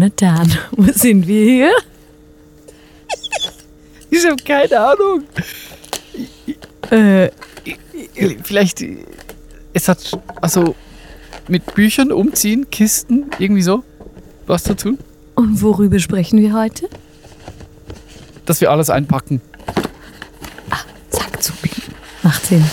Jonathan? Wo sind wir hier? Ich habe keine Ahnung. Äh, Vielleicht, es hat, also mit Büchern umziehen, Kisten, irgendwie so, was zu tun, und worüber sprechen wir heute? dass wir alles einpacken. Zack zu. Macht Sinn.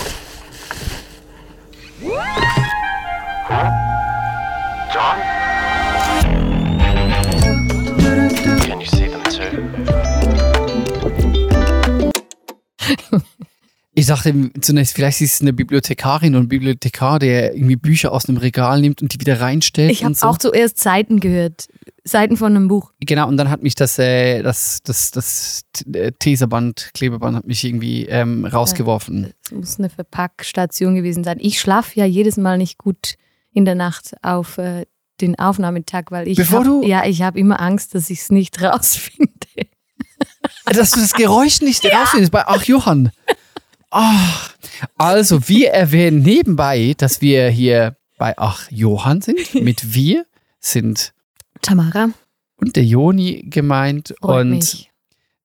Ich dachte zunächst, vielleicht ist es eine Bibliothekarin und ein Bibliothekar, der irgendwie Bücher aus einem Regal nimmt und die wieder reinstellt. Ich habe so. auch zuerst Seiten gehört. Seiten von einem Buch. Genau, und dann hat mich das, äh, das, das, das äh, Teserband, Klebeband hat mich irgendwie ähm, rausgeworfen. Es muss eine Verpackstation gewesen sein. Ich schlafe ja jedes Mal nicht gut in der Nacht auf äh, den Aufnahmetag, weil ich Bevor hab, du- ja, ich habe immer Angst, dass ich es nicht rausfinde. Dass du das Geräusch nicht rausfindest bei Ach Johann. Ach, also, wir erwähnen nebenbei, dass wir hier bei Ach Johann sind. Mit wir sind Tamara, und der Joni gemeint. freut und mich.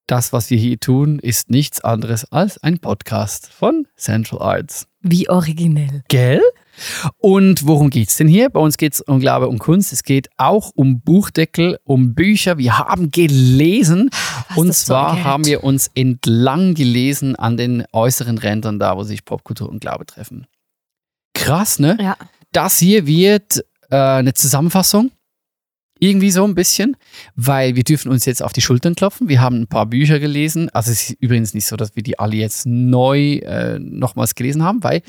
das, was wir hier tun, ist nichts anderes als ein Podcast von Central Arts. Wie originell. Gell? Und worum geht's denn hier? Bei uns geht's um Glaube und Kunst. Es geht auch um Buchdeckel, um Bücher. Wir haben gelesen. Was und zwar hält. haben wir uns entlang gelesen an den äußeren Rändern, da wo sich Popkultur und Glaube treffen. Krass, ne? Ja. Das hier wird äh, eine Zusammenfassung. Irgendwie so ein bisschen, weil wir dürfen uns jetzt auf die Schultern klopfen. Wir haben ein paar Bücher gelesen. Also es ist übrigens nicht so, dass wir die alle jetzt neu äh, nochmals gelesen haben, weil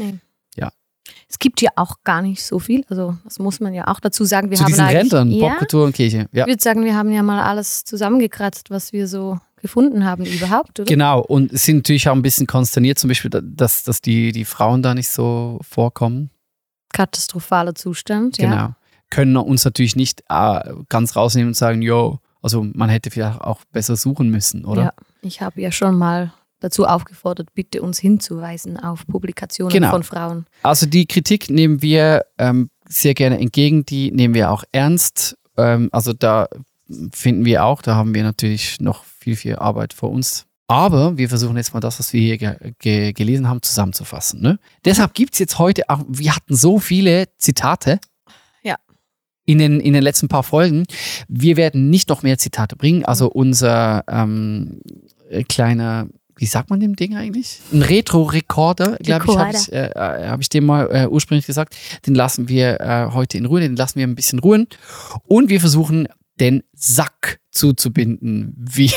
Es gibt ja auch gar nicht so viel. Also, das muss man ja auch dazu sagen. Wir zu haben diesen Rändern, ja, Popkultur und Kirche. Ja. Ich würde sagen, wir haben ja mal alles zusammengekratzt, was wir so gefunden haben überhaupt, oder? Genau, und sind natürlich auch ein bisschen konsterniert, zum Beispiel, dass, dass die, die Frauen da nicht so vorkommen. Katastrophaler Zustand, ja. Genau. Können uns natürlich nicht äh, ganz rausnehmen und sagen, yo, also man hätte vielleicht auch besser suchen müssen, oder? Ja, ich habe ja schon mal dazu aufgefordert, bitte uns hinzuweisen auf Publikationen Genau. von Frauen. Also die Kritik nehmen wir ähm, sehr gerne entgegen, die nehmen wir auch ernst. Ähm, also da finden wir auch, da haben wir natürlich noch viel, viel Arbeit vor uns. Aber wir versuchen jetzt mal das, was wir hier ge ge gelesen haben, zusammenzufassen. Ne? Deshalb gibt es jetzt heute auch, wir hatten so viele Zitate. In den, in den letzten paar Folgen. Wir werden nicht noch mehr Zitate bringen. Also unser ähm, äh, kleiner, wie sagt man dem Ding eigentlich? Ein Retro-Recorder, glaube ich, habe ich, äh, äh, hab ich dem mal äh, ursprünglich gesagt. Den lassen wir äh, heute in Ruhe, den lassen wir ein bisschen ruhen. Und wir versuchen, den Sack zuzubinden. Wie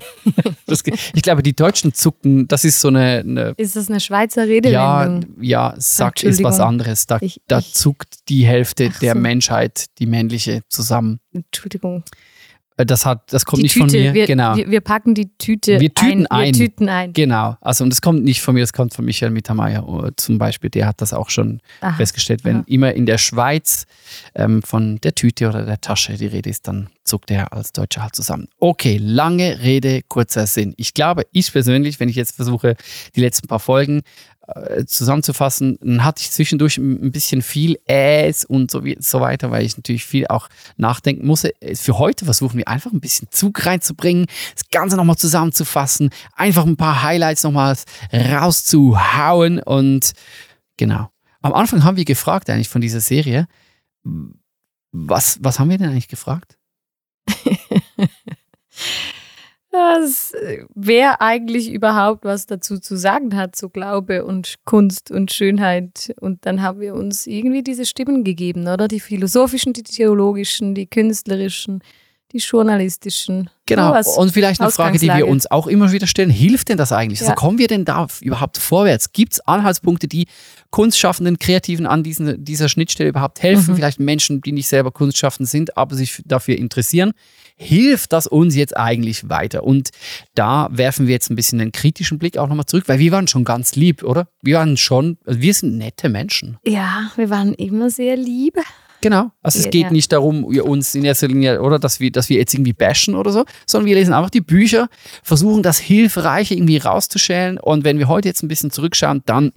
das, ich glaube, die Deutschen zucken, das ist so eine, eine Ist das eine Schweizer ja, Redewendung? ja, Sack ist was anderes. Da, Ich- da zuckt die Hälfte der so. Menschheit, die männliche, zusammen. Entschuldigung. Äh, Das hat, das kommt die nicht Tüte, von mir. wir, genau. wir, wir packen die Tüte Wir tüten ein. ein. Wir tüten ein. Genau, also und das kommt nicht von mir, das kommt von Michael Mittermeier äh, zum Beispiel. Der hat das auch schon Aha. festgestellt. Wenn Aha. immer in der Schweiz ähm, von der Tüte oder der Tasche die Rede ist, dann zuckt er als Deutscher halt zusammen. Okay, lange Rede, kurzer Sinn. Ich glaube, ich persönlich, wenn ich jetzt versuche, die letzten paar Folgen zusammenzufassen, dann hatte ich zwischendurch ein ein bisschen viel Äs und so, wie, so weiter, weil ich natürlich viel auch nachdenken musste. Äh, Für heute versuchen wir einfach ein bisschen Zug reinzubringen, das Ganze nochmal zusammenzufassen, einfach ein paar Highlights nochmal rauszuhauen und genau. Am Anfang haben wir gefragt eigentlich von dieser Serie, was, was haben wir denn eigentlich gefragt? Das, äh, wer eigentlich überhaupt was dazu zu sagen hat, zu Glaube und Kunst und Schönheit. Und dann haben wir uns irgendwie diese Stimmen gegeben, oder? Die philosophischen, die theologischen, die künstlerischen, die journalistischen. Genau. Sowas. Und vielleicht eine Frage, die wir uns auch immer wieder stellen. Hilft denn das eigentlich? Also Ja. kommen wir denn da überhaupt vorwärts? Gibt es Anhaltspunkte, die Kunstschaffenden, Kreativen an diesen, dieser Schnittstelle überhaupt helfen? Mhm. Vielleicht Menschen, die nicht selber Kunstschaffend sind, aber sich dafür interessieren. Hilft das uns jetzt eigentlich weiter? Und da werfen wir jetzt ein bisschen einen kritischen Blick auch nochmal zurück, weil wir waren schon ganz lieb, oder? Wir waren schon, also wir sind nette Menschen. Ja, wir waren immer sehr lieb. Genau. Also es geht ja. nicht darum, uns in erster Linie, oder dass wir, dass wir jetzt irgendwie bashen oder so, sondern wir lesen einfach die Bücher, versuchen das Hilfreiche irgendwie rauszuschälen und wenn wir heute jetzt ein bisschen zurückschauen, dann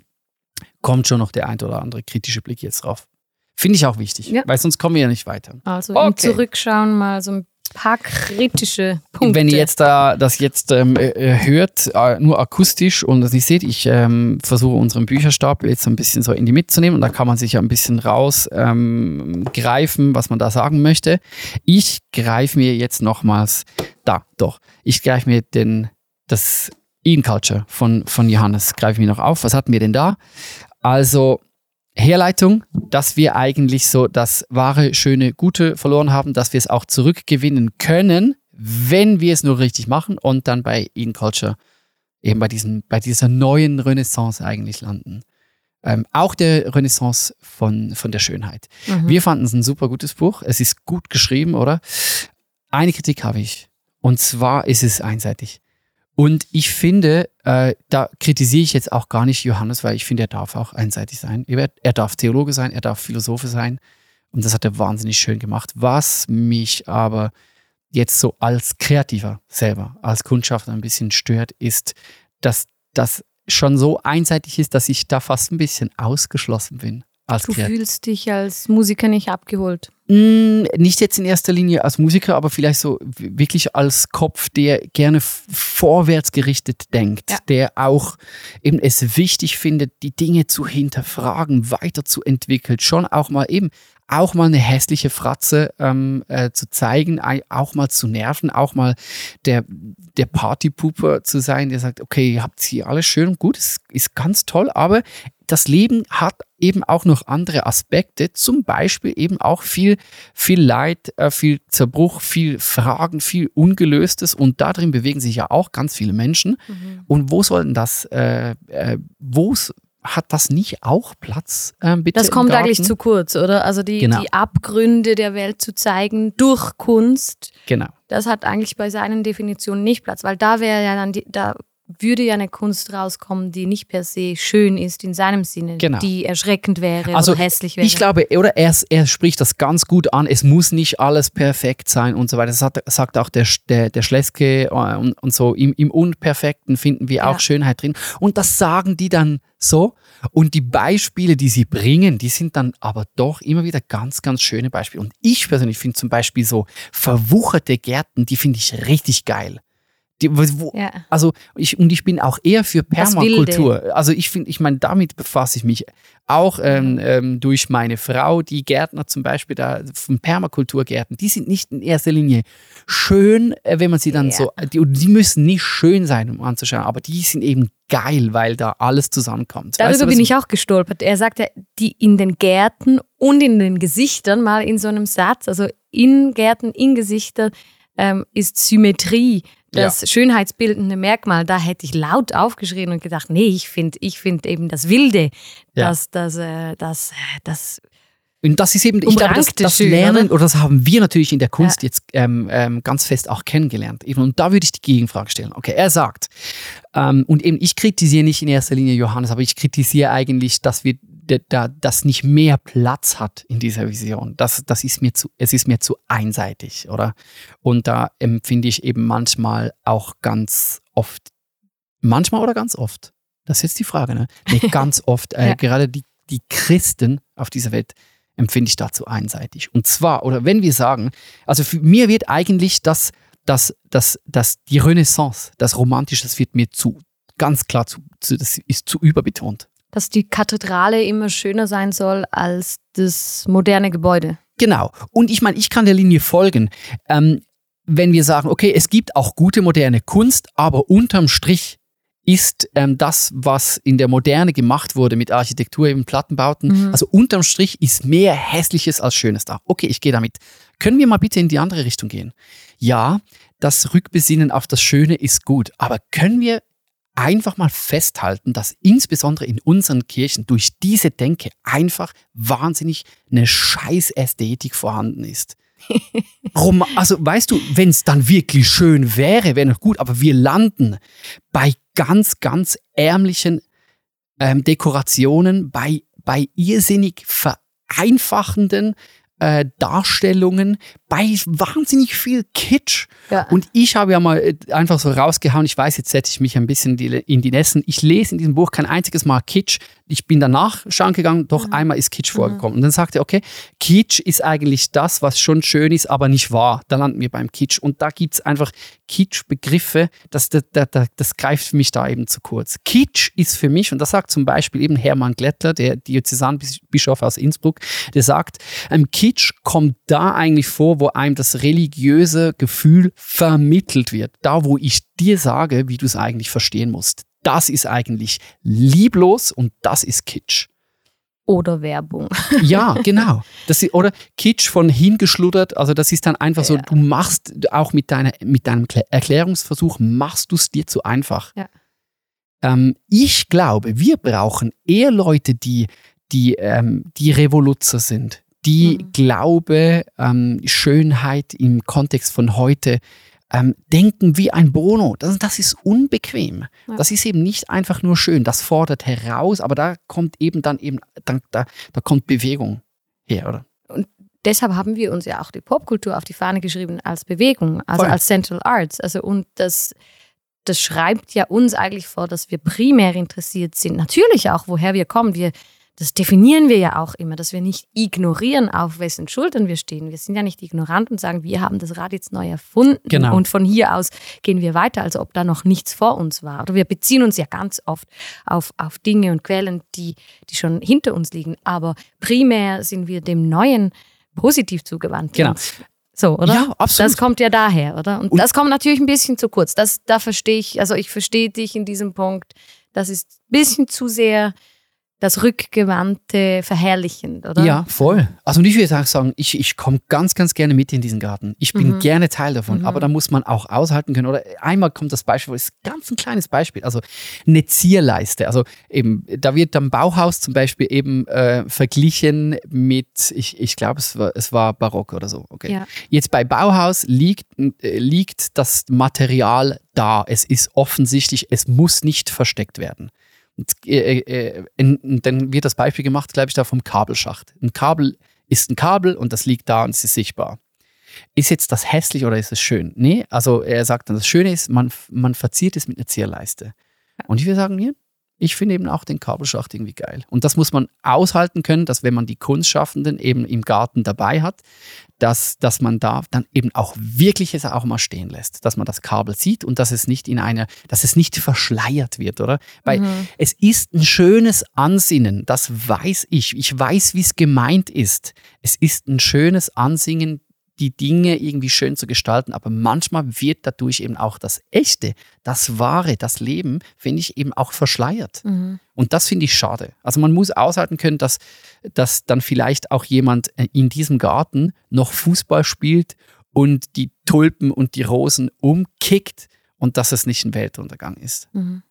kommt schon noch der ein oder andere kritische Blick jetzt drauf. Finde ich auch wichtig, Ja. weil sonst kommen wir ja nicht weiter. Also im Okay. Zurückschauen mal so ein paar kritische Punkte. Wenn ihr jetzt da das jetzt ähm, äh, äh, hört, äh, nur akustisch und das nicht seht, ich ähm, versuche unseren Bücherstapel jetzt so ein bisschen so in die Mitte zu nehmen und da kann man sich ja ein bisschen raus ähm, was man da sagen möchte. Ich greife mir jetzt nochmals, da, doch, ich greife mir den, das Ean Culture von, von Johannes, greife ich mir noch auf. Was hatten wir denn da? Also, Herleitung, dass wir eigentlich so das wahre, schöne, gute verloren haben, dass wir es auch zurückgewinnen können, wenn wir es nur richtig machen und dann bei Eden Culture eben bei, diesen, bei dieser neuen Renaissance eigentlich landen. Ähm, auch der Renaissance von, von der Schönheit. Mhm. Wir fanden es ein super gutes Buch. Es ist gut geschrieben, oder? Eine Kritik habe ich. Und zwar ist es einseitig. Und ich finde, äh, da kritisiere ich jetzt auch gar nicht Johannes, weil ich finde, er darf auch einseitig sein. Er, er darf Theologe sein, er darf Philosophe sein. Und das hat er wahnsinnig schön gemacht. Was mich aber jetzt so als Kreativer selber, als Kundschafter ein bisschen stört, ist, dass das schon so einseitig ist, dass ich da fast ein bisschen ausgeschlossen bin. Als Du Kreativer. fühlst dich als Musiker nicht abgeholt. Mm, Nicht jetzt in erster Linie als Musiker, aber vielleicht so wirklich als Kopf, der gerne vorwärts gerichtet denkt, Ja. der auch eben es wichtig findet, die Dinge zu hinterfragen, weiterzuentwickeln, schon auch mal eben auch mal eine hässliche Fratze ähm, äh, zu zeigen, ei- auch mal zu nerven, auch mal der, der Partypooper zu sein, der sagt, okay, ihr habt hier alles schön und gut, es ist ganz toll, aber das Leben hat eben auch noch andere Aspekte, zum Beispiel eben auch viel, viel Leid, äh, viel Zerbruch, viel Fragen, viel Ungelöstes und darin bewegen sich ja auch ganz viele Menschen. Und wo soll denn das, äh, äh, wo hat das nicht auch Platz, äh, bitte? Das kommt eigentlich zu kurz, oder? Also die, Genau. die Abgründe der Welt zu zeigen durch Kunst, Genau. das hat eigentlich bei seinen Definitionen nicht Platz, weil da wäre ja dann die, da würde ja eine Kunst rauskommen, die nicht per se schön ist in seinem Sinne, Genau. die erschreckend wäre Also oder hässlich wäre. ich glaube, oder er, er spricht das ganz gut an, es muss nicht alles perfekt sein und so weiter. Das hat, sagt auch der, der, der Schleske äh, und, und so, im, im Unperfekten finden wir auch Ja. Schönheit drin. Und das sagen die dann so. Und die Beispiele, die sie bringen, die sind dann aber doch immer wieder ganz, ganz schöne Beispiele. Und ich persönlich finde zum Beispiel so verwucherte Gärten, die finde ich richtig geil. Die, wo, ja. also ich und ich bin auch eher für Permakultur. Also ich finde, ich meine, damit befasse ich mich auch ähm, ähm, durch meine Frau, die Gärtner zum Beispiel da von Permakulturgärten, die sind nicht in erster Linie schön, äh, wenn man sie dann Ja. so, die, und die müssen nicht schön sein, um anzuschauen, aber die sind eben geil, weil da alles zusammenkommt. Darüber Weißt du, bin ich auch gestolpert. Er sagt ja, die in den Gärten und in den Gesichtern mal in so einem Satz, also in Gärten, in Gesichtern ähm, ist Symmetrie das schönheitsbildende Merkmal. Da hätte ich laut aufgeschrien und gedacht, nee, ich finde ich find eben das Wilde, Ja. das, das, äh, das, äh, das Und das ist eben, ich glaube, das, das Lernen, oder? oder das haben wir natürlich in der Kunst jetzt ähm, ähm, ganz fest auch kennengelernt. Eben, Und da würde ich die Gegenfrage stellen. Okay, er sagt, ähm, und eben ich kritisiere nicht in erster Linie Johannes, aber ich kritisiere eigentlich, dass wir da das nicht mehr Platz hat in dieser Vision. Das, das ist mir zu, es ist mir zu einseitig, oder? Und da empfinde ich eben manchmal auch ganz oft, manchmal oder ganz oft. Das ist jetzt die Frage, ne? Nee, ganz oft, äh, Ja. gerade die, die Christen auf dieser Welt empfinde ich dazu einseitig. Und zwar, oder wenn wir sagen, also für mir wird eigentlich das, das, das, das, die Renaissance, das Romantische, das wird mir zu, ganz klar zu, zu das ist zu überbetont. dass die Kathedrale immer schöner sein soll als das moderne Gebäude. Genau. Und ich meine, ich kann der Linie folgen. Ähm, wenn wir sagen, okay, es gibt auch gute moderne Kunst, aber unterm Strich ist ähm, das, was in der Moderne gemacht wurde mit Architektur, eben Plattenbauten, Mhm. also unterm Strich ist mehr Hässliches als Schönes da. Okay, ich gehe damit. Können wir mal bitte in die andere Richtung gehen? Ja, das Rückbesinnen auf das Schöne ist gut, aber können wir einfach mal festhalten, dass insbesondere in unseren Kirchen durch diese Denke einfach wahnsinnig eine scheiß Ästhetik vorhanden ist. Rom also weißt du, wenn es dann wirklich schön wäre, wäre noch gut, aber wir landen bei ganz, ganz ärmlichen ähm, Dekorationen, bei, bei irrsinnig vereinfachenden äh, Darstellungen, bei wahnsinnig viel Kitsch. Ja. Und ich habe ja mal äh, einfach so rausgehauen, ich weiß, jetzt setze ich mich ein bisschen in die Nässen. Ich lese in diesem Buch kein einziges Mal Kitsch. Ich bin danach schauen gegangen, doch Mhm. einmal ist Kitsch vorgekommen. Und dann sagte er, okay, Kitsch ist eigentlich das, was schon schön ist, aber nicht wahr. Da landen wir beim Kitsch. Und da gibt es einfach Kitsch-Begriffe, das, das, das, das greift für mich da eben zu kurz. Kitsch ist für mich, und das sagt zum Beispiel eben Hermann Glättler, der Diözesanbischof aus Innsbruck, der sagt, ähm, Kitsch kommt da eigentlich vor, wo einem das religiöse Gefühl vermittelt wird. Da, wo ich dir sage, wie du es eigentlich verstehen musst. Das ist eigentlich lieblos und das ist Kitsch. Oder Werbung. Ja, genau. Das ist, oder Kitsch von hingeschluddert, also das ist dann einfach so, Ja. du machst auch mit, deiner, mit deinem Klä- Erklärungsversuch, machst du es dir zu einfach. Ja. Ähm, ich glaube, wir brauchen eher Leute, die, die, ähm, die Revoluzer sind, die Mhm. Glaube, ähm, Schönheit im Kontext von heute ähm, denken wie ein Bono. Das, das ist unbequem. Ja. Das ist eben nicht einfach nur schön. Das fordert heraus, aber da kommt eben dann eben, dann, da, da kommt Bewegung her, oder? Deshalb haben wir uns ja auch die Popkultur auf die Fahne geschrieben als Bewegung, also Voll. als Central Arts. Also und das, das schreibt ja uns eigentlich vor, dass wir primär interessiert sind. Natürlich auch, woher wir kommen. Wir, das definieren wir ja auch immer, dass wir nicht ignorieren, auf wessen Schultern wir stehen. Wir sind ja nicht ignorant und sagen, wir haben das Rad jetzt neu erfunden Genau. und von hier aus gehen wir weiter, als ob da noch nichts vor uns war. Oder wir beziehen uns ja ganz oft auf, auf Dinge und Quellen, die, die schon hinter uns liegen. Aber primär sind wir dem Neuen positiv zugewandt. Genau. So, oder? Ja, absolut. Das kommt ja daher, oder? Und, Und- das kommt natürlich ein bisschen zu kurz. Das, da verstehe ich, also ich verstehe dich in diesem Punkt. Das ist ein bisschen zu sehr das rückgewandte Verherrlichend, oder? Ja, voll. Also und ich würde auch sagen, ich, ich komme ganz, ganz gerne mit in diesen Garten. Ich bin Mhm. gerne Teil davon, Mhm. aber da muss man auch aushalten können. Oder einmal kommt das Beispiel, das ist ganz ein kleines Beispiel, also eine Zierleiste. Also eben, da wird am Bauhaus zum Beispiel eben äh, verglichen mit, ich, ich glaube, es war, es war Barock oder so. Okay. Ja. Jetzt bei Bauhaus liegt, äh, liegt das Material da. Es ist offensichtlich, es muss nicht versteckt werden. Und, äh, äh, in, dann wird das Beispiel gemacht, glaube ich, da vom Kabelschacht. Ein Kabel ist ein Kabel und das liegt da und es ist sichtbar. Ist jetzt das hässlich oder ist es schön? Nee, also er sagt dann, das Schöne ist, man, man verziert es mit einer Zierleiste. Und ich würde sagen, hier, ich finde eben auch den Kabelschacht irgendwie geil. Und das muss man aushalten können, dass wenn man die Kunstschaffenden eben im Garten dabei hat, dass, dass man da dann eben auch wirklich es auch mal stehen lässt, dass man das Kabel sieht und dass es nicht in einer, dass es nicht verschleiert wird, oder? Weil Mhm. es ist ein schönes Ansinnen, das weiß ich. Ich weiß, wie es gemeint ist. Es ist ein schönes Ansinnen, die Dinge irgendwie schön zu gestalten, aber manchmal wird dadurch eben auch das Echte, das Wahre, das Leben, finde ich, eben auch verschleiert. Mhm. Und das finde ich schade. Also man muss aushalten können, dass, dass dann vielleicht auch jemand äh, in diesem Garten noch Fußball spielt und die Tulpen und die Rosen umkickt und dass es nicht ein Weltuntergang ist. Mhm.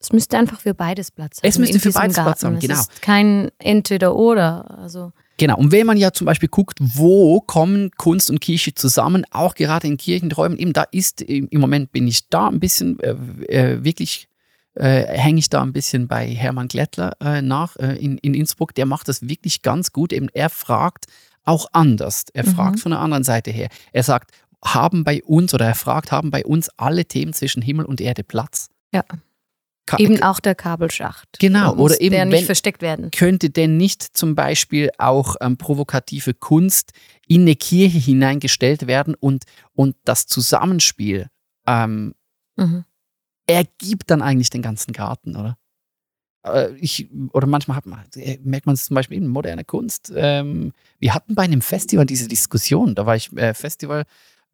Es müsste einfach für beides Platz haben. Es müsste für beides Platz Garten. haben, Es genau. ist kein Entweder-Oder. Also, Genau. Und wenn man ja zum Beispiel guckt, wo kommen Kunst und Kirche zusammen, auch gerade in Kirchenräumen, eben da ist, im Moment bin ich da ein bisschen äh, äh, wirklich, äh, hänge ich da ein bisschen bei Hermann Glättler äh, nach äh, in, in Innsbruck. Der macht das wirklich ganz gut. Eben er fragt auch anders. Er Mhm. fragt von der anderen Seite her. Er sagt, haben bei uns oder er fragt, haben bei uns alle Themen zwischen Himmel und Erde Platz? Ja. Ka- eben auch der Kabelschacht. Genau, oder eben, Der nicht wenn- versteckt werden. könnte denn nicht zum Beispiel auch ähm, provokative Kunst in eine Kirche hineingestellt werden und, und das Zusammenspiel ähm, Mhm. ergibt dann eigentlich den ganzen Garten, oder? Äh, Ich, oder manchmal hat man, äh, merkt man es zum Beispiel in moderner Kunst. Ähm, wir hatten bei einem Festival diese Diskussion, da war ich äh, Festival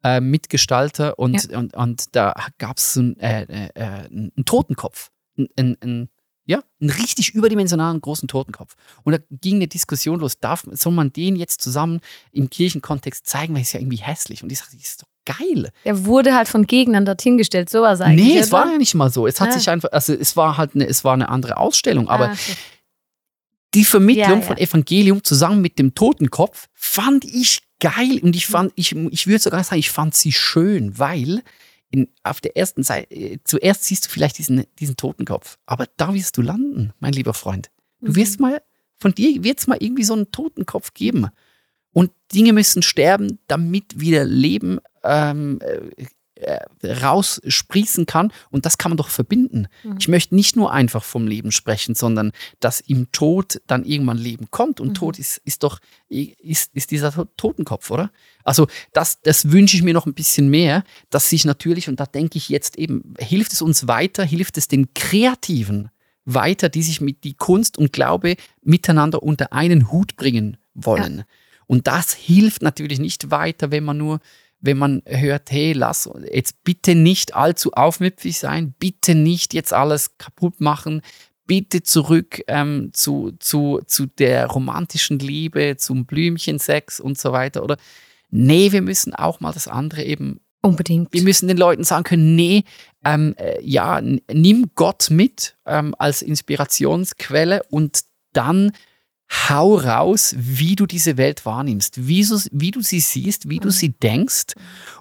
äh, Mitgestalter und, und, und da gab es so einen, äh, äh, äh, einen Totenkopf. Ein, ein, ja, einen richtig überdimensionalen großen Totenkopf. Und da ging eine Diskussion los, darf, soll man den jetzt zusammen im Kirchenkontext zeigen, weil es ist ja irgendwie hässlich. Und ich sagte, das ist doch geil. Der wurde halt von Gegnern dorthin gestellt, sowas eigentlich. Nee, es oder? war ja nicht mal so. Es hat Ah. sich einfach, also es war halt eine, es war eine andere Ausstellung, aber Ah, okay. die Vermittlung Ja, ja. von Evangelium zusammen mit dem Totenkopf fand ich geil und ich fand, ich, ich würde sogar sagen, ich fand sie schön, weil in, auf der ersten Seite, äh, zuerst siehst du vielleicht diesen, diesen Totenkopf, aber da wirst du landen, mein lieber Freund. Du wirst mal, von dir wird es mal irgendwie so einen Totenkopf geben. Und Dinge müssen sterben, damit wieder Leben ähm, äh, raussprießen kann und das kann man doch verbinden. Ich möchte nicht nur einfach vom Leben sprechen, sondern dass im Tod dann irgendwann Leben kommt und Tod ist, ist doch ist, ist dieser To- Totenkopf, oder? Also das, das wünsche ich mir noch ein bisschen mehr, dass sich natürlich, und da denke ich jetzt eben, hilft es uns weiter, hilft es den Kreativen weiter, die sich mit die Kunst und Glaube miteinander unter einen Hut bringen wollen. Und das hilft natürlich nicht weiter, wenn man nur, wenn man hört, hey, lass jetzt bitte nicht allzu aufmüpfig sein, bitte nicht jetzt alles kaputt machen, bitte zurück ähm, zu, zu, zu der romantischen Liebe, zum Blümchensex und so weiter. Oder nee, wir müssen auch mal das andere eben Unbedingt. wir müssen den Leuten sagen können, nee, ähm, äh, ja, nimm Gott mit ähm, als Inspirationsquelle und dann hau raus, wie du diese Welt wahrnimmst, wie, so, wie du sie siehst, wie du sie denkst.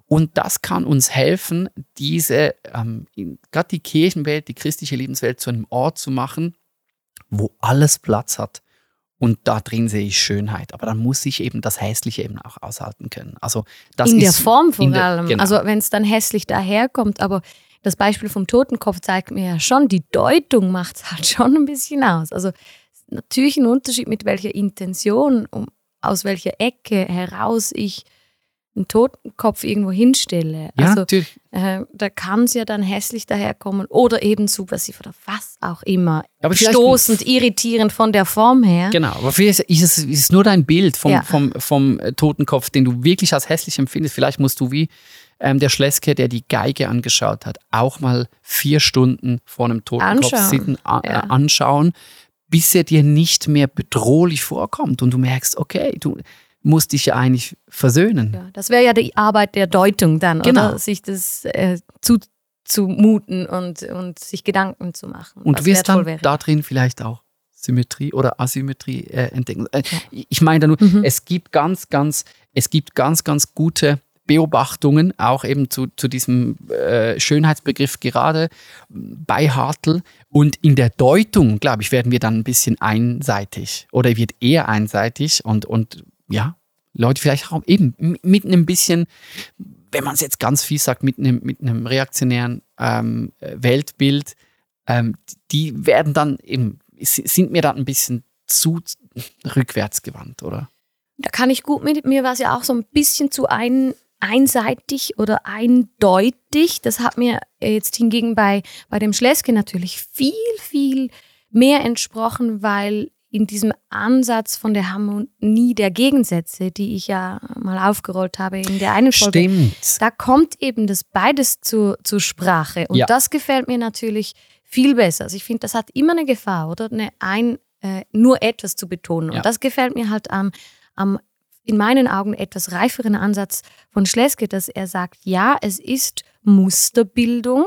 Und das kann uns helfen, diese, ähm, gerade die Kirchenwelt, die christliche Lebenswelt zu einem Ort zu machen, wo alles Platz hat. Und da drin sehe ich Schönheit. Aber dann muss ich eben das Hässliche eben auch aushalten können. Also das in der ist Form vor der- allem. genau. Also wenn es dann hässlich daherkommt, aber das Beispiel vom Totenkopf zeigt mir ja schon, die Deutung macht es halt schon ein bisschen aus. Also natürlich ein Unterschied, mit welcher Intention, um, aus welcher Ecke heraus ich einen Totenkopf irgendwo hinstelle. ja, also natürlich. äh, da kann es ja dann hässlich daherkommen oder eben subversiv oder was auch immer. Aber Stoßend, irritierend von der Form her. Genau, aber vielleicht ist es, ist es nur dein Bild vom, Ja. vom, vom äh, Totenkopf, den du wirklich als hässlich empfindest. Vielleicht musst du wie ähm, der Schleske, der die Geige angeschaut hat, auch mal vier Stunden vor einem Totenkopf Anschauen. sitzen, Ja. äh, anschauen, bis er dir nicht mehr bedrohlich vorkommt und du merkst, okay, du musst dich ja eigentlich versöhnen. Ja, das wäre ja die Arbeit der Deutung dann, Genau. oder? Sich das äh, zuzumuten und, und sich Gedanken zu machen. Und du wirst dann wäre. da drin vielleicht auch Symmetrie oder Asymmetrie äh, entdecken. Äh, Ich meine da nur, Mhm. es gibt ganz, ganz, es gibt ganz, ganz gute Beobachtungen, auch eben zu, zu diesem äh, Schönheitsbegriff gerade bei Hartl. Und in der Deutung, glaube ich, werden wir dann ein bisschen einseitig oder wird eher einseitig und, und ja, Leute vielleicht auch eben mit einem bisschen, wenn man es jetzt ganz fies sagt, mit einem, mit einem reaktionären ähm, Weltbild, ähm, die werden dann eben, sind mir dann ein bisschen zu rückwärts gewandt, oder? Da kann ich gut mit. Mir war es ja auch so ein bisschen zu ein, einseitig oder eindeutig. Das hat mir jetzt hingegen bei, bei dem Schleske natürlich viel, viel mehr entsprochen, weil in diesem Ansatz von der Harmonie der Gegensätze, die ich ja mal aufgerollt habe in der einen Folge, Stimmt. da kommt eben das beides zu, zur Sprache. Und Ja. das gefällt mir natürlich viel besser. Also ich finde, das hat immer eine Gefahr, oder? Eine ein, äh, nur etwas zu betonen. Ja. Und das gefällt mir halt am, am, in meinen Augen, etwas reiferen Ansatz von Schleske, dass er sagt, ja, es ist Musterbildung.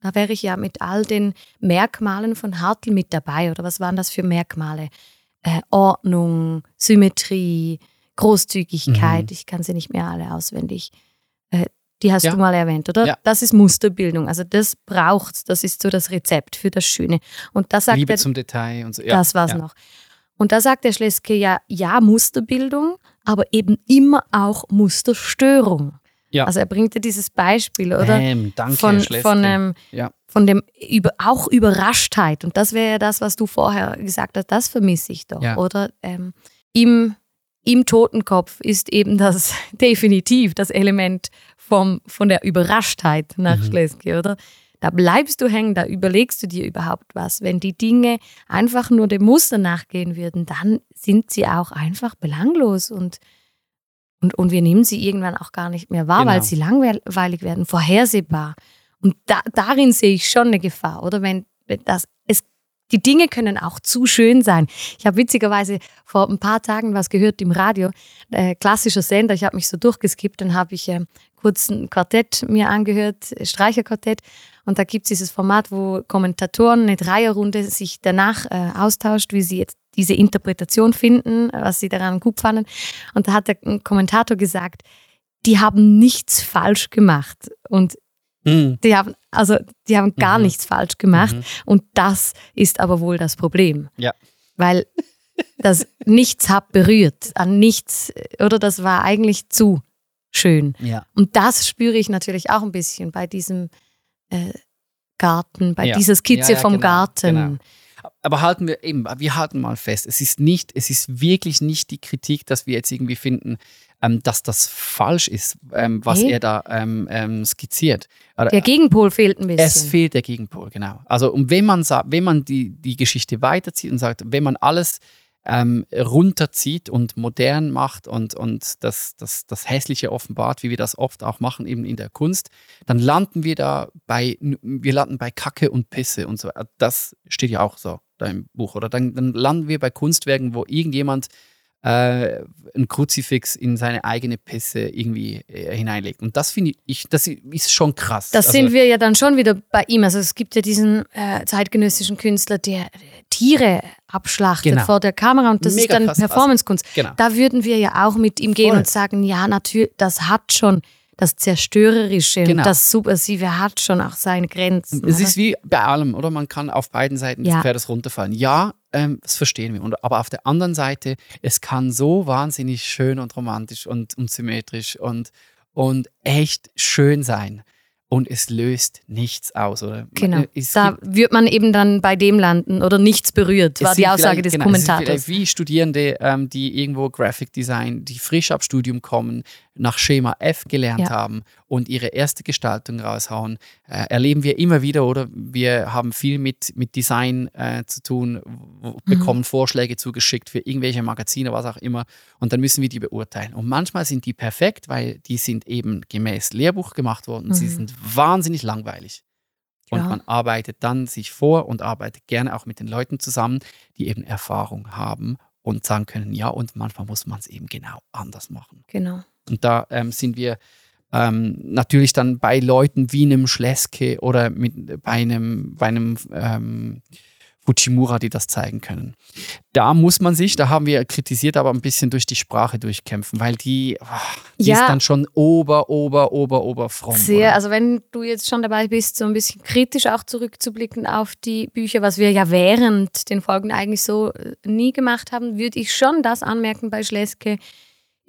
Da wäre ich ja mit all den Merkmalen von Hartl mit dabei. Oder was waren das für Merkmale? Äh, Ordnung, Symmetrie, Großzügigkeit. Mhm. Ich kann sie nicht mehr alle auswendig. Äh, die hast Ja. du mal erwähnt, oder? Ja. Das ist Musterbildung. Also das braucht's. Das ist so das Rezept für das Schöne. Und das sagt Liebe er, zum Detail und so. Ja, das war's ja. noch. Und da sagt der Schleske ja, ja, Musterbildung, aber eben immer auch Musterstörung. Ja. Also er bringt ja dieses Beispiel, oder? Bam, danke, von, von, ähm, ja. von dem über, auch Überraschtheit. Und das wäre ja das, was du vorher gesagt hast, das vermisse ich doch, Ja. oder? Ähm, im, Im Totenkopf ist eben das definitiv das Element vom, von der Überraschtheit nach Mhm. Schleske, oder? Da bleibst du hängen, da überlegst du dir überhaupt was. Wenn die Dinge einfach nur dem Muster nachgehen würden, dann sind sie auch einfach belanglos und, und, und wir nehmen sie irgendwann auch gar nicht mehr wahr, Genau. weil sie langweilig werden, vorhersehbar. Und da, darin sehe ich schon eine Gefahr, oder? Wenn, wenn das, die Dinge können auch zu schön sein. Ich habe witzigerweise vor ein paar Tagen was gehört im Radio, äh, klassischer Sender, ich habe mich so durchgeskippt, dann habe ich äh, kurz ein Quartett mir angehört, äh, Streicherquartett. Und da gibt es dieses Format, wo Kommentatoren eine Dreierrunde sich danach äh, austauscht, wie sie jetzt diese Interpretation finden, was sie daran gut fanden. Und da hat der Kommentator gesagt, die haben nichts falsch gemacht. Und Mhm. die haben, also die haben gar Mhm. nichts falsch gemacht. Mhm. Und das ist aber wohl das Problem. Ja. Weil das nichts hat berührt, an nichts, oder das war eigentlich zu schön. Ja. Und das spüre ich natürlich auch ein bisschen bei diesem äh, Garten, bei Ja. dieser Skizze Ja, vom genau, Garten. genau. Aber halten wir eben, wir halten mal fest, es ist nicht, es ist wirklich nicht die Kritik, dass wir jetzt irgendwie finden, ähm, dass das falsch ist, ähm, was Nee. er da ähm, ähm, skizziert. Der Gegenpol fehlt ein bisschen. es fehlt der Gegenpol, genau. Also und wenn man sagt, wenn man die, die Geschichte weiterzieht und sagt, wenn man alles ähm, runterzieht und modern macht und, und das, das, das Hässliche offenbart, wie wir das oft auch machen, eben in der Kunst, dann landen wir da bei, wir landen bei Kacke und Pisse und so. Das steht ja auch so da im Buch. Oder dann, dann landen wir bei Kunstwerken, wo irgendjemand äh, ein Kruzifix in seine eigene Pisse irgendwie äh, hineinlegt. Und das finde ich, das ist schon krass. Das Also- sind wir ja dann schon wieder bei ihm. Also es gibt ja diesen äh, zeitgenössischen Künstler, der äh, Tiere abschlachtet Genau. vor der Kamera und das Mega ist dann. Performancekunst. Genau. Da würden wir ja auch mit ihm gehen Voll. und sagen, ja, natürlich, das hat schon das Zerstörerische Genau. und das Subversive hat schon auch seine Grenzen. Es oder? ist wie bei allem, oder? Man kann auf beiden Seiten des Ja. Pferdes runterfallen. Ja, ähm, das verstehen wir. Und, aber auf der anderen Seite, es kann so wahnsinnig schön und romantisch und, und symmetrisch und, und echt schön sein. Und es löst nichts aus, oder? Genau. Es Da wird man eben dann bei dem landen oder nichts berührt, war die Aussage des genau, Kommentators. wie Studierende, ähm, die irgendwo Graphic Design, die frisch ab Studium kommen, nach Schema F gelernt Ja. haben und ihre erste Gestaltung raushauen, äh, erleben wir immer wieder, oder? Wir haben viel mit, mit Design äh, zu tun, w- bekommen Vorschläge zugeschickt für irgendwelche Magazine, was auch immer, und dann müssen wir die beurteilen. Und manchmal sind die perfekt, weil die sind eben gemäß Lehrbuch gemacht worden und sie Mhm. sind wahnsinnig langweilig. Und Ja. man arbeitet dann sich vor und arbeitet gerne auch mit den Leuten zusammen, die eben Erfahrung haben und sagen können, ja, und manchmal muss man es eben genau anders machen. Genau. Und da ähm, sind wir ähm, natürlich dann bei Leuten wie einem Schleske oder mit, bei einem, bei einem ähm, Fujimura, die das zeigen können. Da muss man sich, da haben wir kritisiert, aber ein bisschen durch die Sprache durchkämpfen, weil die, ah, die Ja. ist dann schon ober, ober, ober, ober fromm. Sehr, oder? also wenn du jetzt schon dabei bist, so ein bisschen kritisch auch zurückzublicken auf die Bücher, was wir ja während den Folgen eigentlich so äh, nie gemacht haben, würde ich schon das anmerken bei Schleske.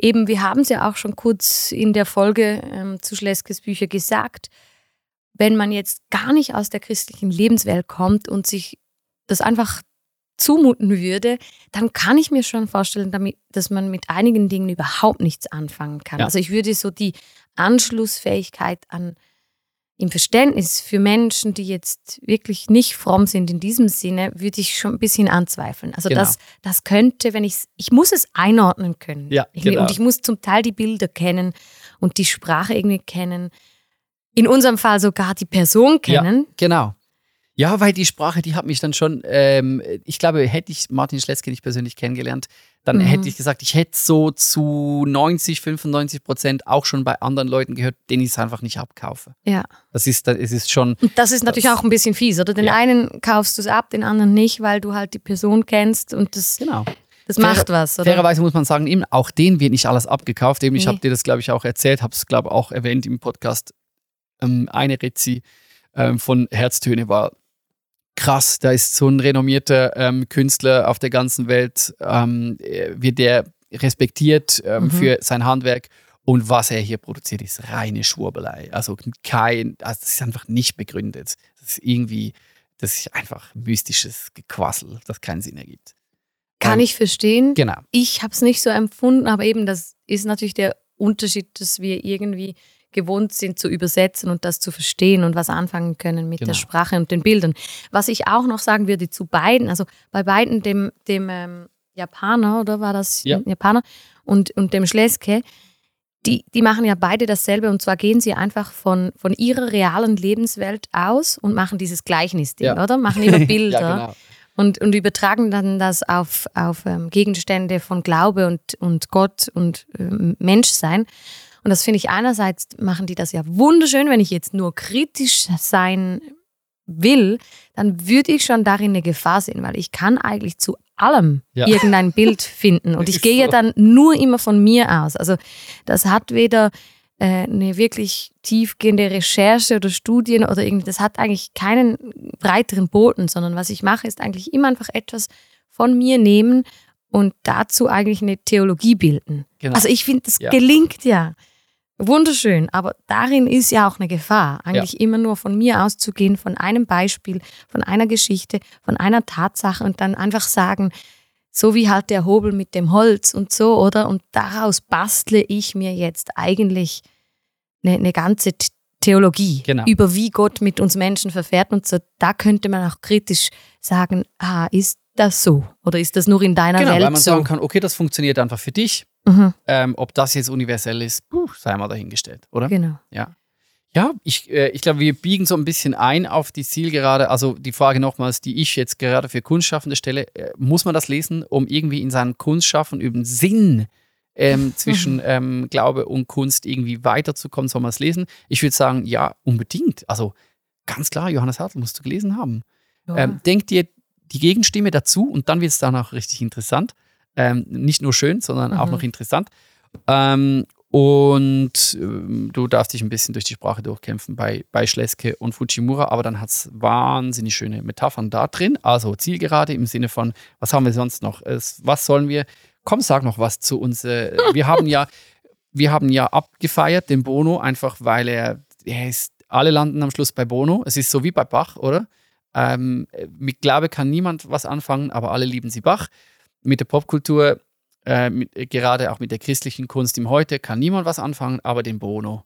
Eben, wir haben es ja auch schon kurz in der Folge ähm, zu Schleskes Bücher gesagt, wenn man jetzt gar nicht aus der christlichen Lebenswelt kommt und sich das einfach zumuten würde, dann kann ich mir schon vorstellen, damit, dass man mit einigen Dingen überhaupt nichts anfangen kann. Ja. Also ich würde so die Anschlussfähigkeit an im Verständnis für Menschen, die jetzt wirklich nicht fromm sind in diesem Sinne, würde ich schon ein bisschen anzweifeln. Also Genau. das, das könnte, wenn ich ich muss es einordnen können. Ja, ich, genau. Und ich muss zum Teil die Bilder kennen und die Sprache irgendwie kennen. In unserem Fall sogar die Person kennen. Ja, genau. Ja, weil die Sprache, die hat mich dann schon, ähm, ich glaube, hätte ich Martin Schletzke nicht persönlich kennengelernt, dann Mhm. hätte ich gesagt, ich hätte so zu 90, 95 Prozent auch schon bei anderen Leuten gehört, denen ich es einfach nicht abkaufe. Ja. Das ist, das ist schon, Und das ist natürlich Das- auch ein bisschen fies, oder? Den Ja. einen kaufst du es ab, den anderen nicht, weil du halt die Person kennst und das, genau. das Fair- macht was, oder? Fairerweise muss man sagen, eben auch denen wird nicht alles abgekauft. Eben, ich Nee. habe dir das, glaube ich, auch erzählt, habe es, glaube ich, auch erwähnt im Podcast. Ähm, eine Rezi ähm, von Herztöne war krass. Da ist so ein renommierter ähm, Künstler auf der ganzen Welt, ähm, äh, wird der respektiert ähm, Mhm. für sein Handwerk. Und was er hier produziert, ist reine Schwurbelei. Also kein, also das ist einfach nicht begründet. Das ist irgendwie, das ist einfach mystisches Gequassel, das keinen Sinn ergibt. Kann ich verstehen. Genau. Ich habe es nicht so empfunden, aber eben das ist natürlich der Unterschied, dass wir irgendwie gewohnt sind zu übersetzen und das zu verstehen und was anfangen können mit Genau. der Sprache und den Bildern. Was ich auch noch sagen würde zu beiden, also bei beiden dem, dem ähm, Japaner, oder war das Ja. Japaner, und, und dem Schleske, die, die machen ja beide dasselbe und zwar gehen sie einfach von, von ihrer realen Lebenswelt aus und machen dieses Gleichnisding, Ja. oder? Machen ihre Bilder Ja, genau. und, und übertragen dann das auf, auf ähm, Gegenstände von Glaube und, und Gott und ähm, Menschsein. Und das finde ich einerseits machen die das ja wunderschön, wenn ich jetzt nur kritisch sein will, dann würde ich schon darin eine Gefahr sehen, weil ich kann eigentlich zu allem Ja. irgendein Bild finden und ich gehe ja so. dann nur immer von mir aus. Also das hat weder äh, eine wirklich tiefgehende Recherche oder Studien oder irgendwie, das hat eigentlich keinen breiteren Boden, sondern was ich mache, ist eigentlich immer einfach etwas von mir nehmen und dazu eigentlich eine Theologie bilden. Genau. Also ich finde, das Ja. gelingt ja. Wunderschön, aber darin ist ja auch eine Gefahr, eigentlich immer nur von mir auszugehen, von einem Beispiel, von einer Geschichte, von einer Tatsache und dann einfach sagen, so wie halt der Hobel mit dem Holz und so, oder? Und daraus bastle ich mir jetzt eigentlich eine, eine ganze Theologie Genau. über wie Gott mit uns Menschen verfährt und so. Da könnte man auch kritisch sagen, ah, ist das so? Oder ist das nur in deiner Genau, Welt weil man so? sagen kann, okay, das funktioniert einfach für dich. Mhm, Ähm, ob das jetzt universell ist, puh, sei mal dahingestellt, oder? genau. Ja. Ja, ich, äh, ich glaube, wir biegen so ein bisschen ein auf die Zielgerade. Also die Frage nochmals, die ich jetzt gerade für Kunstschaffende stelle, äh, muss man das lesen, um irgendwie in seinem Kunstschaffen über den Sinn ähm, zwischen ähm, Glaube und Kunst irgendwie weiterzukommen? Soll man es lesen? Ich würde sagen, ja, unbedingt. Also ganz klar, Johannes Hartl musst du gelesen haben. Ja. Ähm, denk dir die Gegenstimme dazu und dann wird es danach richtig interessant. Ähm, nicht nur schön, sondern auch Mhm. noch interessant. Ähm, und ähm, du darfst dich ein bisschen durch die Sprache durchkämpfen bei, bei Schleske und Fujimura, aber dann hat es wahnsinnig schöne Metaphern da drin. Also Zielgerade im Sinne von, was haben wir sonst noch? Es, was sollen wir? Komm, sag noch was zu uns. Äh, wir haben ja, wir haben ja abgefeiert den Bono, einfach weil er, er ist, alle landen am Schluss bei Bono. Es ist so wie bei Bach, oder? Ähm, mit Glaube kann niemand was anfangen, aber alle lieben sie Bach. Mit der Popkultur, äh, mit, gerade auch mit der christlichen Kunst im Heute, kann niemand was anfangen, aber den Bono,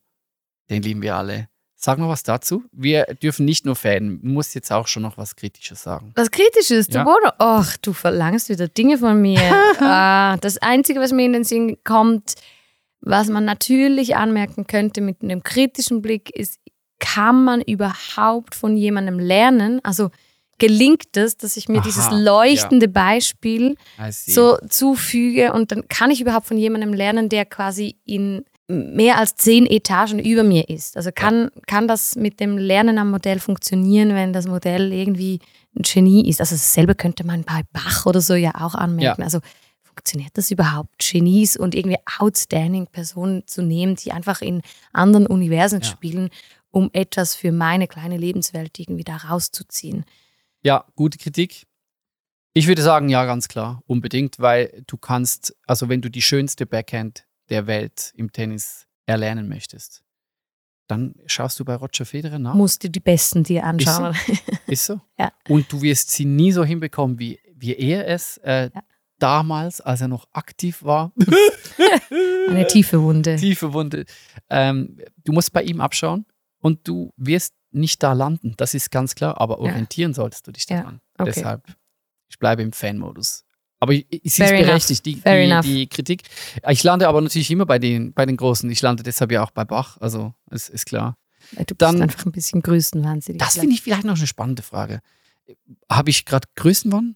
den lieben wir alle. Sag mal was dazu. Wir dürfen nicht nur Fan, du musst jetzt auch schon noch was Kritisches sagen. Was Kritisches, Ja. du Bono. Ach, du verlangst wieder Dinge von mir. ah, das Einzige, was mir in den Sinn kommt, was man natürlich anmerken könnte mit einem kritischen Blick, ist, kann man überhaupt von jemandem lernen? Also gelingt es, dass ich mir Aha, dieses leuchtende Beispiel I see. so zufüge und dann kann ich überhaupt von jemandem lernen, der quasi in mehr als zehn Etagen über mir ist. Also kann, kann das mit dem Lernen am Modell funktionieren, wenn das Modell irgendwie ein Genie ist? Also dasselbe könnte man bei Bach oder so ja auch anmerken. Also funktioniert das überhaupt, Genies und irgendwie outstanding Personen zu nehmen, die einfach in anderen Universen Ja. spielen, um etwas für meine kleine Lebenswelt irgendwie da rauszuziehen? Ja, gute Kritik. Ich würde sagen, ja, ganz klar, unbedingt, weil du kannst, also wenn du die schönste Backhand der Welt im Tennis erlernen möchtest, dann schaust du bei Roger Federer nach. Musst du die Besten dir anschauen. Ist so. Ja. Und du wirst sie nie so hinbekommen, wie, wie er es äh, Ja. damals, als er noch aktiv war. Eine tiefe Wunde. Tiefe Wunde. Ähm, du musst bei ihm abschauen und du wirst nicht da landen. Das ist ganz klar, aber orientieren solltest du dich Ja, daran. okay. Deshalb, ich bleibe im Fan-Modus. Aber ich- es ist Fair berechtigt, die, die, die Kritik. Ich lande aber natürlich immer bei den, bei den Großen. Ich lande deshalb ja auch bei Bach. Also, es ist klar. Du bist Dann- einfach ein bisschen größenwahnsinnig. Das finde ich vielleicht noch eine spannende Frage. Habe ich gerade Größenwahn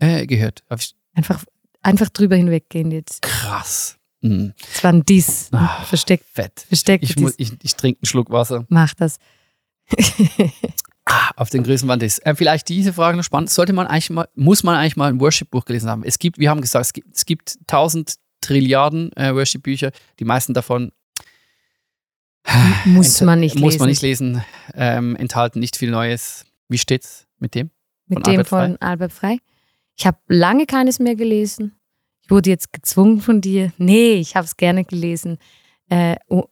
äh, gehört? Einfach, einfach drüber hinweggehen jetzt. krass. Hm, Das war ein Diss. Ah, Versteckt, fett. versteckt. Ich, muss, ich, ich trinke einen Schluck Wasser. Mach das. Ah, auf den Größenwand ist. Äh, vielleicht diese Frage noch spannend. Sollte man eigentlich mal, muss man eigentlich mal ein Worship-Buch gelesen haben? Es gibt, wir haben gesagt, es gibt, es gibt 1000 Trilliarden äh, Worship-Bücher. Die meisten davon Muss man nicht muss lesen. man nicht lesen. Ähm, enthalten nicht viel Neues. Wie steht's mit dem? Mit von dem Albert Frey? von Albert Frey. Ich habe lange keines mehr gelesen. Ich wurde jetzt gezwungen von dir. Nee, ich habe es gerne gelesen. Äh, oh,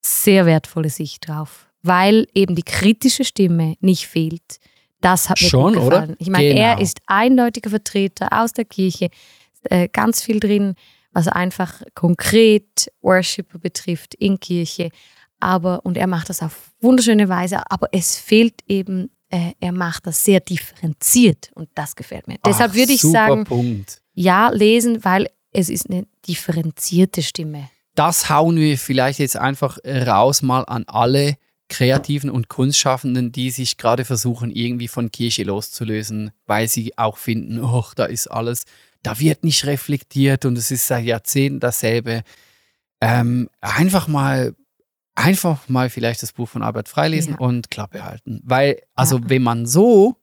sehr wertvolle Sicht drauf, weil eben die kritische Stimme nicht fehlt. Das hat mir Schon, gut oder? gefallen. Ich meine, er Genau. ist eindeutiger Vertreter aus der Kirche. Äh, ganz viel drin, was einfach konkret Worshipper betrifft in Kirche. Aber, und er macht das auf wunderschöne Weise, aber es fehlt eben, äh, er macht das sehr differenziert und das gefällt mir. Deshalb Ach, würde ich sagen, Punkt. Ja, lesen, weil es ist eine differenzierte Stimme. Das hauen wir vielleicht jetzt einfach raus mal an alle Kreativen und Kunstschaffenden, die sich gerade versuchen, irgendwie von Kirche loszulösen, weil sie auch finden, ach, da ist alles, da wird nicht reflektiert und es ist seit Jahrzehnten dasselbe. Ähm, einfach mal, einfach mal vielleicht das Buch von Albert Frey lesen Ja. und Klappe halten. Weil, also Ja. wenn man so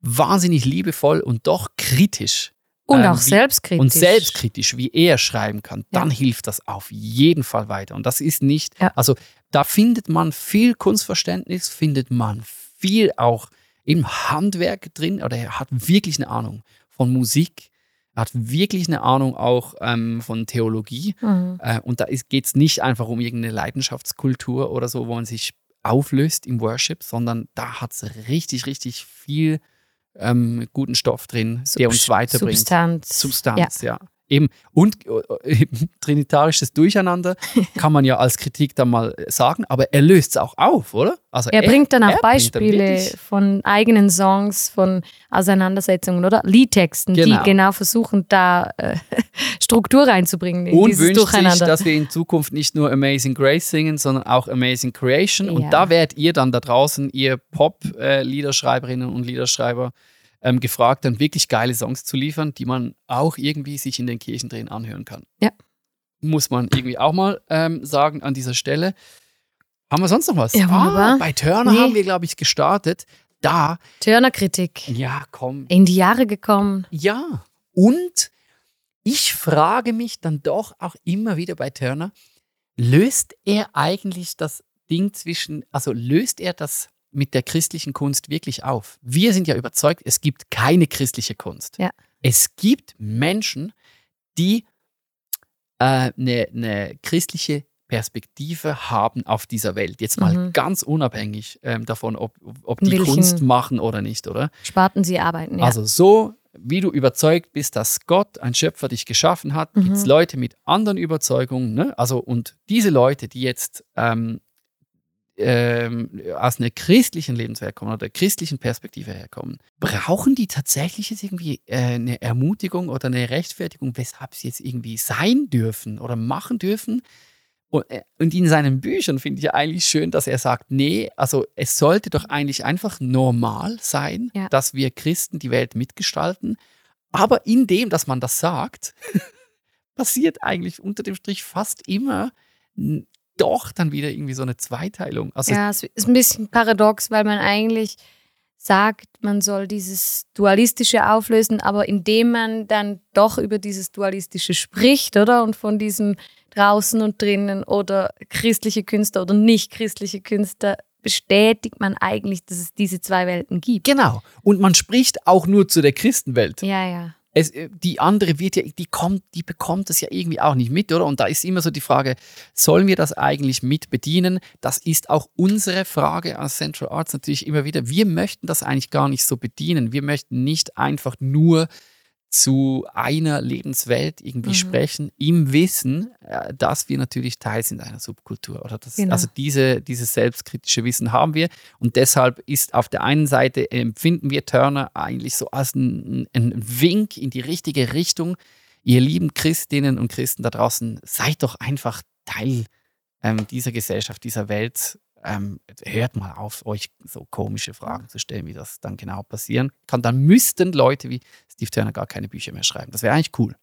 wahnsinnig liebevoll und doch kritisch Und Ähm, auch wie- selbstkritisch. und selbstkritisch, wie er schreiben kann, Ja. dann hilft das auf jeden Fall weiter. Und das ist nicht, Ja. also da findet man viel Kunstverständnis, findet man viel auch im Handwerk drin, oder er hat wirklich eine Ahnung von Musik, Er hat wirklich eine Ahnung auch ähm, von Theologie. Mhm. Äh, und da geht es nicht einfach um irgendeine Leidenschaftskultur oder so, wo man sich auflöst im Worship, sondern da hat es richtig, richtig viel ähm, guten Stoff drin, der uns weiterbringt. Substanz. Substanz, ja. Eben, und äh, eben, trinitarisches Durcheinander kann man ja als Kritik dann mal sagen, aber er löst es auch auf, oder? Also Er bringt dann er auch bringt dann Beispiele wirklich- von eigenen Songs, von Auseinandersetzungen oder Liedtexten, Genau. die genau versuchen, da äh, Struktur reinzubringen in Und wünscht sich, dass wir in Zukunft nicht nur Amazing Grace singen, sondern auch Amazing Creation. Und Ja. da werdet ihr dann da draußen, ihr Pop-Liederschreiberinnen und Liederschreiber, ähm, gefragt, dann wirklich geile Songs zu liefern, die man auch irgendwie sich in den Kirchendrehen anhören kann. Ja. Muss man irgendwie auch mal ähm, sagen an dieser Stelle. Haben wir sonst noch was? Ja, wunderbar. Ah, bei Turner Nee. haben wir, glaube ich, gestartet. Da, Turner-Kritik. ja, komm, In die Jahre gekommen. ja. Und ich frage mich dann doch auch immer wieder bei Turner, löst er eigentlich das Ding zwischen, also löst er das mit der christlichen Kunst wirklich auf? Wir sind ja überzeugt, es gibt keine christliche Kunst. Ja. Es gibt Menschen, die äh, eine, eine christliche Perspektive haben auf dieser Welt. Jetzt mal Mhm. ganz unabhängig ähm, davon, ob, ob die Welchen- Kunst machen oder nicht, oder? Sparten sie arbeiten, ja. Also so, wie du überzeugt bist, dass Gott, ein Schöpfer, dich geschaffen hat, gibt es Mhm. Leute mit anderen Überzeugungen. Ne? Also und diese Leute, die jetzt ähm, ähm, aus einer christlichen Lebenswelt kommen oder der christlichen Perspektive herkommen, brauchen die tatsächlich jetzt irgendwie äh, eine Ermutigung oder eine Rechtfertigung, weshalb sie jetzt irgendwie sein dürfen oder machen dürfen? Und, äh, und in seinen Büchern finde ich ja eigentlich schön, dass er sagt, nee, also es sollte doch eigentlich einfach normal sein, Ja. dass wir Christen die Welt mitgestalten. Aber in dem, dass man das sagt, passiert eigentlich unter dem Strich fast immer doch dann wieder irgendwie so eine Zweiteilung. Also ja, es ist ein bisschen paradox, weil man eigentlich sagt, man soll dieses Dualistische auflösen, aber indem man dann doch über dieses Dualistische spricht, oder? Und von diesem draußen und drinnen oder christliche Künstler oder nicht christliche Künstler bestätigt man eigentlich, dass es diese zwei Welten gibt. genau. Und man spricht auch nur zu der Christenwelt. Ja, ja. Es, äh, die andere wird ja, die kommt, die bekommt das ja irgendwie auch nicht mit, oder? Und da ist immer so die Frage, sollen wir das eigentlich mit bedienen? Das ist auch unsere Frage als Central Arts natürlich immer wieder. Wir möchten das eigentlich gar nicht so bedienen. Wir möchten nicht einfach nur zu einer Lebenswelt irgendwie Mhm. sprechen, im Wissen, äh, dass wir natürlich Teil sind einer Subkultur. Oder das, Genau. Also diese, dieses selbstkritische Wissen haben wir. Und deshalb ist auf der einen Seite empfinden wir Turner eigentlich so als ein, ein Wink in die richtige Richtung. Ihr lieben Christinnen und Christen da draußen, seid doch einfach Teil ähm, dieser Gesellschaft, dieser Welt. Ähm, hört mal auf, euch so komische Fragen zu stellen, wie das dann genau passieren kann. Dann müssten Leute wie Steve Turner gar keine Bücher mehr schreiben. Das wäre eigentlich cool.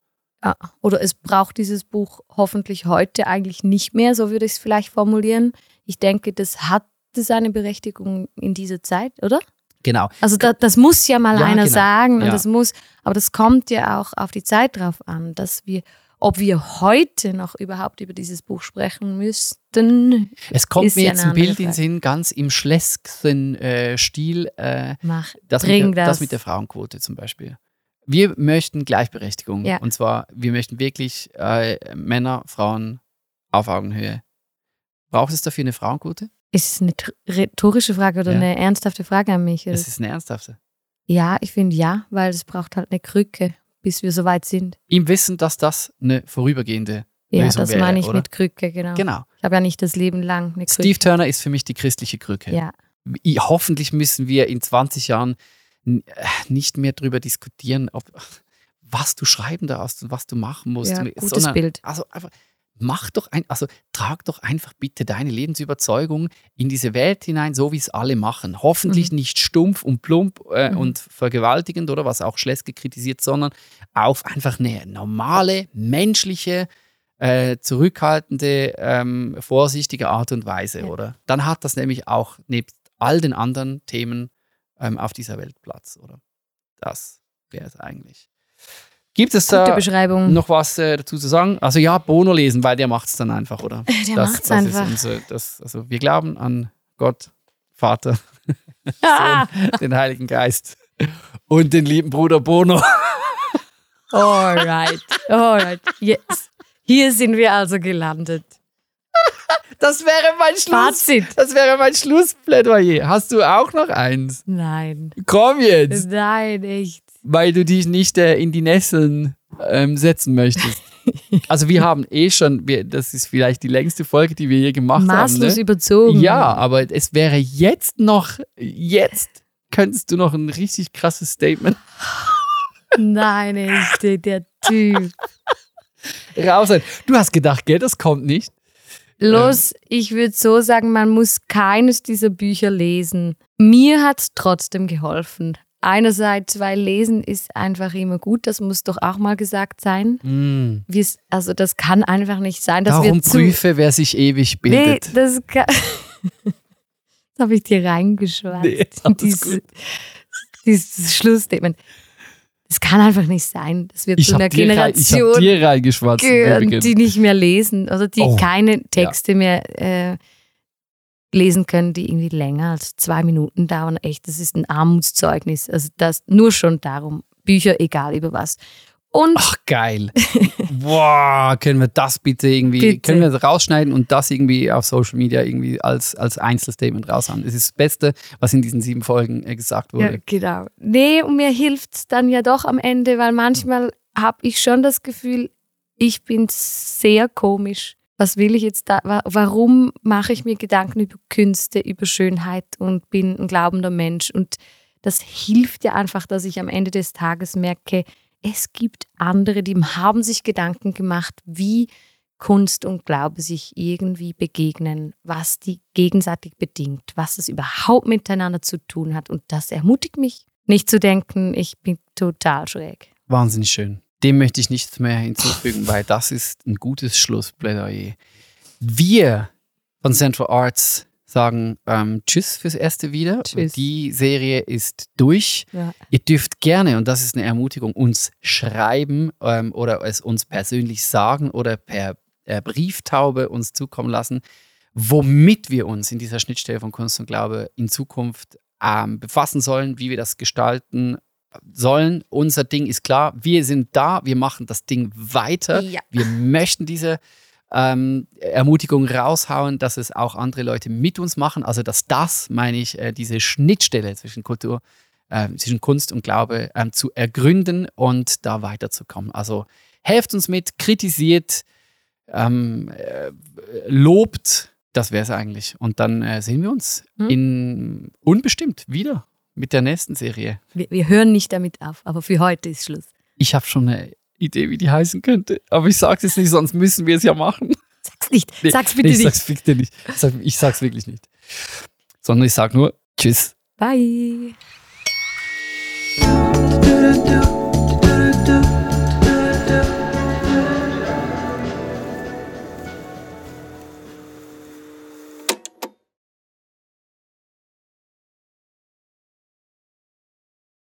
Ja, oder es braucht dieses Buch hoffentlich heute eigentlich nicht mehr, so würde ich es vielleicht formulieren. Ich denke, das hat seine Berechtigung in dieser Zeit, oder? Genau. Also da, das muss ja mal Ja, einer genau. sagen und Ja. das muss, aber das kommt ja auch auf die Zeit drauf an, dass wir, ob wir heute noch überhaupt über dieses Buch sprechen müssten, Es kommt mir jetzt ein Bild in den Sinn, ganz im schlesken äh, Stil, äh, mach, das, mit der, das. das mit der Frauenquote zum Beispiel. Wir möchten Gleichberechtigung. Ja. Und zwar, wir möchten wirklich äh, Männer, Frauen auf Augenhöhe. Braucht es dafür eine Frauenquote? Ist es eine rhetorische Frage oder Ja. eine ernsthafte Frage an mich? Das ist eine ernsthafte. ja, ich finde ja, weil es braucht halt eine Krücke, bis wir soweit sind. Im Wissen, dass das eine vorübergehende Ja, Lösung das wäre, meine ich oder? mit Krücke, genau. Genau. Ich habe ja nicht das Leben lang eine Krücke. Steve Turner ist für mich die christliche Krücke. Ja, Hoffentlich müssen wir in 20 Jahren äh, nicht mehr darüber diskutieren, ob, was du schreiben darfst und was du machen musst. ja gutes sondern- Bild. Also einfach, mach doch ein, also trag doch einfach bitte deine Lebensüberzeugung in diese Welt hinein, so wie es alle machen. Hoffentlich nicht stumpf und plump äh, Mhm. und vergewaltigend oder was auch Schleske kritisiert, sondern auf einfach eine normale, menschliche, äh, zurückhaltende, ähm, vorsichtige Art und Weise, Ja. oder? Dann hat das nämlich auch nebst all den anderen Themen ähm, auf dieser Welt Platz, oder? Das wäre es eigentlich. Gibt es da Beschreibung. noch was äh, dazu zu sagen? Also ja, Bono lesen, weil der macht es dann einfach, oder? Der das, macht's das einfach. Ist unser, das, also wir glauben an Gott, Vater, Ah, den Heiligen Geist und den lieben Bruder Bono. Alright, alright. Yes. Hier sind wir also gelandet. Das wäre mein Schluss. Fazit. Das wäre mein Schlussplädoyer. Hast du auch noch eins? Nein. Komm jetzt, Nein, echt. Weil du dich nicht äh, in die Nesseln ähm, setzen möchtest. Also wir haben eh schon, wir, das ist vielleicht die längste Folge, die wir je gemacht Maßlos haben. Ne? überzogen. Ja, aber es wäre jetzt noch, jetzt könntest du noch ein richtig krasses Statement Nein, echt, der- der Typ. raus. Du hast gedacht, gell, das kommt nicht. Los, ich würde so sagen, man muss keines dieser Bücher lesen. Mir hat es trotzdem geholfen. Einerseits, weil Lesen ist einfach immer gut, das muss doch auch mal gesagt sein. Mm. Wir's- Also das kann einfach nicht sein, dass Darum wir zu... prüfe, wer sich ewig Nee, bildet. das kann... das habe ich dir reingeschwatzt. Nee, dieses, dieses Schlussstatement. Das kann einfach nicht sein, dass wir Ich zu einer rein- Generation dir gehören, die nicht mehr lesen oder die Oh, keine Texte mehr äh, lesen können, die irgendwie länger als zwei Minuten dauern. Echt, das ist ein Armutszeugnis. Also das nur schon darum. Bücher, egal über was. Und Ach, geil. Boah, können wir das bitte irgendwie, Bitte. können wir das rausschneiden und das irgendwie auf Social Media irgendwie als, als Einzelstatement raushauen. Das ist das Beste, was in diesen sieben Folgen äh, gesagt ja, wurde. genau. Nee, und mir hilft es dann ja doch am Ende, weil manchmal habe ich schon das Gefühl, ich bin sehr komisch. Was will ich jetzt da? wa- Warum mache ich mir Gedanken über Künste, über Schönheit und bin ein glaubender Mensch? Und das hilft ja einfach, dass ich am Ende des Tages merke, es gibt andere, die haben sich Gedanken gemacht, wie Kunst und Glaube sich irgendwie begegnen, was die gegenseitig bedingt, was es überhaupt miteinander zu tun hat. Und das ermutigt mich, nicht zu denken, ich bin total schräg. Wahnsinnig schön. Dem möchte ich nichts mehr hinzufügen, weil das ist ein gutes Schlussplädoyer. Wir von Central Arts sagen ähm, Tschüss fürs erste wieder. Tschüss. Die Serie ist durch. Ja. Ihr dürft gerne, und das ist eine Ermutigung, uns schreiben ähm, oder es uns persönlich sagen oder per äh, Brieftaube uns zukommen lassen, womit wir uns in dieser Schnittstelle von Kunst und Glaube in Zukunft ähm, befassen sollen, wie wir das gestalten sollen. Unser Ding ist klar, wir sind da, wir machen das Ding weiter. Ja. Wir möchten diese ähm, Ermutigung raushauen, dass es auch andere Leute mit uns machen. Also dass das, meine ich, äh, diese Schnittstelle zwischen Kultur, äh, zwischen Kunst und Glaube ähm, zu ergründen und da weiterzukommen. Also helft uns mit, kritisiert, ähm, äh, lobt, das wäre es eigentlich. Und dann äh, sehen wir uns Hm. in unbestimmt wieder mit der nächsten Serie. Wir, wir hören nicht damit auf, aber für heute ist Schluss. Ich habe schon eine Idee, wie die heißen könnte, aber ich sage es jetzt nicht, sonst müssen wir es ja machen. Sag's nicht. Nee, Sag's bitte nee, ich nicht. sag's bitte nicht. Ich, sag, ich sag's wirklich nicht. Sondern ich sag nur Tschüss. Bye.